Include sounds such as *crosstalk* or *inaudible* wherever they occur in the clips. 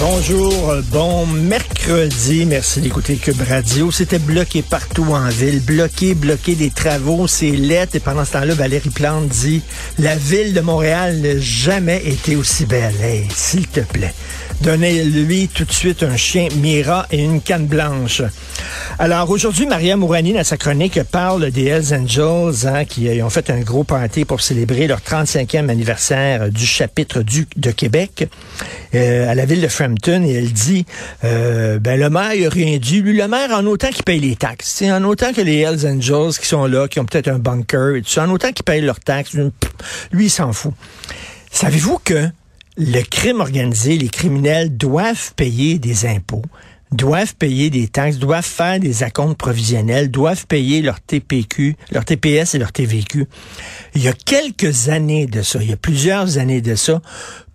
Bonjour, bon mercredi. Merci d'écouter Cube Radio. C'était bloqué partout en ville. Bloqué, bloqué des travaux. C'est lettre. Et pendant ce temps-là, Valérie Plante dit La ville de Montréal n'a jamais été aussi belle. Hey, s'il te plaît. Donnez-lui tout de suite un chien Mira et une canne blanche. Alors aujourd'hui, Maria Mourani, dans sa chronique, parle des Hells Angels hein, qui euh, ont fait un gros party pour célébrer leur 35e anniversaire du chapitre du, de Québec euh, à la ville de Frampton. Et elle dit, euh, ben le maire il a rien dit. Lui, le maire, en autant qu'il paye les taxes, c'est en autant que les Hells Angels qui sont là, qui ont peut-être un bunker et tout ça, en autant qu'ils payent leurs taxes, lui, il s'en fout. Savez-vous que le crime organisé, les criminels doivent payer des impôts, doivent payer des taxes, doivent faire des acomptes provisionnels, doivent payer leur TPQ, leur TPS et leur TVQ. Il y a quelques années de ça, il y a plusieurs années de ça,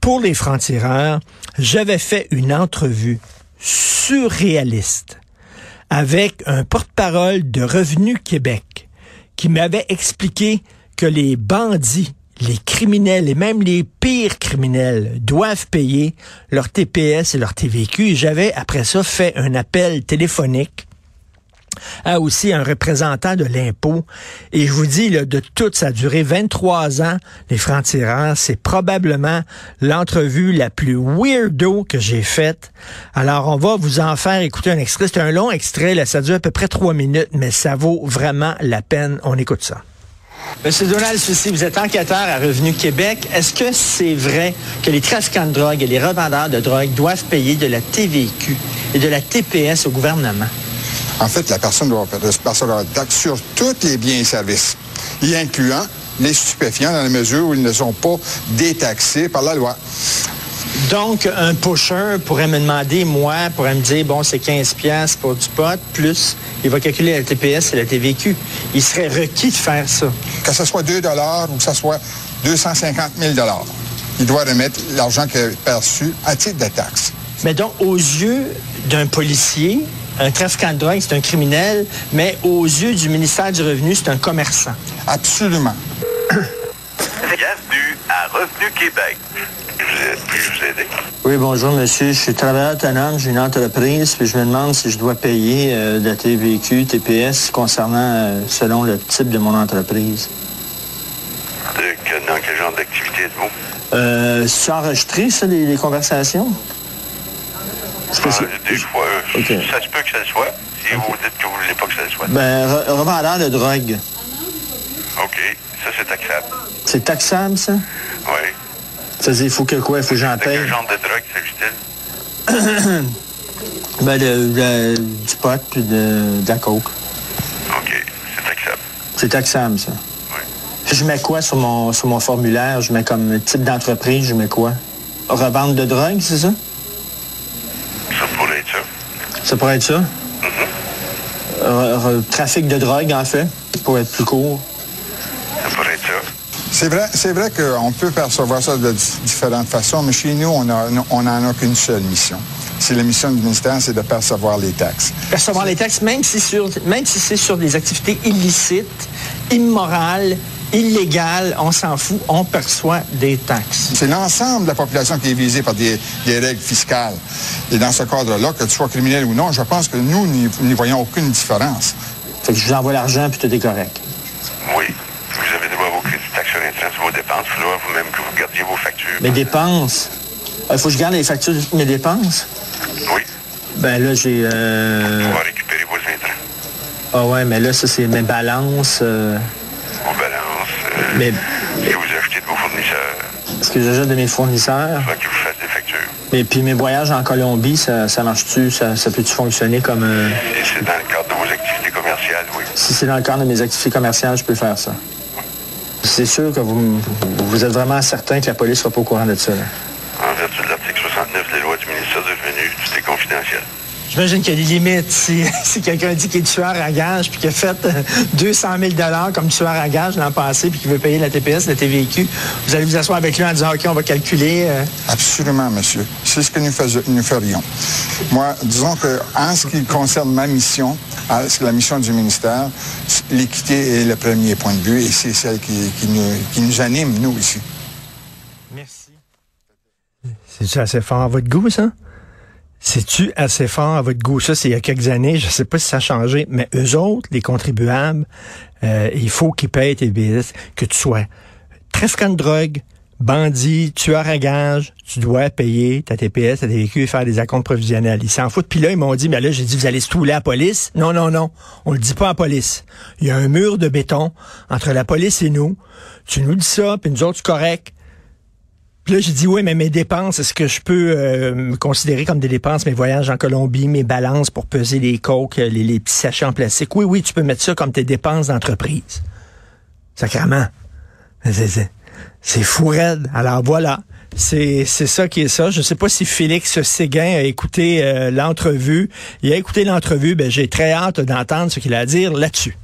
pour les francs-tireurs, j'avais fait une entrevue surréaliste avec un porte-parole de Revenu Québec qui m'avait expliqué que les bandits les criminels et même les pires criminels doivent payer leur TPS et leur TVQ. J'avais après ça fait un appel téléphonique à aussi un représentant de l'impôt. Et je vous dis, de tout, ça a duré 23 ans, les francs-tireurs. C'est probablement l'entrevue la plus weirdo que j'ai faite. Alors, on va vous en faire écouter un extrait. C'est un long extrait, ça dure à peu près trois minutes, mais ça vaut vraiment la peine. On écoute ça. Monsieur Donald Soucy, vous êtes enquêteur à Revenu Québec. Est-ce que c'est vrai que les trafiquants de drogue et les revendeurs de drogue doivent payer de la TVQ et de la TPS au gouvernement? En fait, la personne doit percevoir la taxe sur tous les biens et services, y incluant les stupéfiants dans la mesure où ils ne sont pas détaxés par la loi. Donc, un pusher pourrait me demander, moi, pourrait me dire, bon, c'est 15 pièces pour du pot, plus il va calculer la TPS et la TVQ. Il serait requis de faire ça. Que ce soit 2 ou que ce soit 250 000 il doit remettre l'argent qu'il a perçu à titre de taxe. Mais donc, aux yeux d'un policier, un trafiquant de drogue, c'est un criminel, mais aux yeux du ministère du Revenu, c'est un commerçant. Absolument. Bienvenue à Revenu Québec. Puis-je vous aider? Oui, bonjour, monsieur. Je suis travailleur autonome, j'ai une entreprise, puis je me demande si je dois payer euh, de la TVQ, TPS concernant, euh, selon le type de mon entreprise. De, dans quel genre d'activité êtes-vous? Euh, c'est enregistré, ça, les, les conversations? Que Ah, euh, ça se peut que ça le soit. Si vous dites que vous ne voulez pas que ça le soit. Ben, re- revendeur de drogue. OK, ça c'est acceptable. C'est taxable, ça? Oui. Ça veut dire, il faut que quoi? Il faut que j'en paye? quel genre de drogue s'agit-il? *coughs* Ben, de- du pot, puis de, de la coke. OK, c'est acceptable. C'est taxable, ça. Oui. Je mets quoi sur mon, sur mon formulaire? Je mets comme type d'entreprise, je mets quoi? Revente de drogue, c'est ça? Ça pourrait être ça? Re- re- trafic de drogue, en fait, pour être plus court. Ça pourrait être ça. C'est vrai, c'est vrai qu'on peut percevoir ça de di- différentes façons, mais chez nous, on n'en on a qu'une seule mission. C'est la mission du ministère, c'est de percevoir les taxes. Percevoir les taxes, même si, sur, même si c'est sur des activités illicites, immorales, illégales, on s'en fout, on perçoit des taxes. C'est l'ensemble de la population qui est visée par des, des règles fiscales. Et dans ce cadre-là, que tu sois criminel ou non, je pense que nous n'y n'y voyons aucune différence. Fait que je vous envoie l'argent, puis tout est correct. Oui. Vous avez droit à vos crédits de taxes sur sur vos dépenses. Il faudra vous-même que vous gardiez vos factures. Mes dépenses. Il faut que je garde les factures de mes dépenses? Oui. Ben là, j'ai... euh, On va récupérer vos intrants. Ah ouais, mais là, ça, c'est mes balances. euh, Vos balances. euh, Mais ce que vous achetez de vos fournisseurs. ce que j'achète de mes fournisseurs? Faudra qu'ils vous fassent des factures. Mais puis mes voyages en Colombie, ça, ça marche-tu? Ça, ça peut-tu fonctionner comme... euh, Et c'est dans le cadre de vos activités commerciales, oui. si c'est dans le cadre de mes activités commerciales, je peux faire ça. C'est sûr que vous, vous êtes vraiment certain que la police ne sera pas au courant de ça. là. En vertu de l'article 69 des lois du ministère du Revenu, tout est confidentiel. J'imagine qu'il y a des limites. Si, *laughs* si quelqu'un dit qu'il est tueur à gage puis qu'il a fait 200 000 comme tueur à gage l'an passé puis qu'il veut payer la TPS, la TVQ, vous allez vous asseoir avec lui en disant, OK, on va calculer. euh, Absolument, monsieur. C'est ce que nous, fais- nous ferions. Moi, disons que en ce qui concerne ma mission, en ce- la mission du ministère, l'équité est le premier point de vue et c'est celle qui, qui nous, qui nous anime, nous, ici. C'est-tu assez fort à votre goût, ça? C'est-tu assez fort à votre goût? Ça, c'est il y a quelques années. Je sais pas si ça a changé, mais eux autres, les contribuables, euh, il faut qu'ils payent tes billets, que tu sois trafiquant de drogue, bandit, tueur à gage, tu dois payer ta TPS, ta TVQ et faire des acomptes provisionnels. Ils s'en foutent. Puis là, ils m'ont dit, mais là, j'ai dit, vous allez se touler à la police? Non, non, non. On le dit pas à la police. Il y a un mur de béton entre la police et nous. Tu nous dis ça, puis nous autres, c'est correct. Puis là, j'ai dit, oui, mais mes dépenses, est-ce que je peux euh, me considérer comme des dépenses, mes voyages en Colombie, mes balances pour peser les coques, les, les petits sachets en plastique? Oui, oui, tu peux mettre ça comme tes dépenses d'entreprise. Sacrement. C'est- fou raide. Alors voilà. C'est ça qui est ça. Je sais pas si Félix Séguin a écouté euh, l'entrevue. Il a écouté l'entrevue. Ben, j'ai très hâte d'entendre ce qu'il a à dire là-dessus.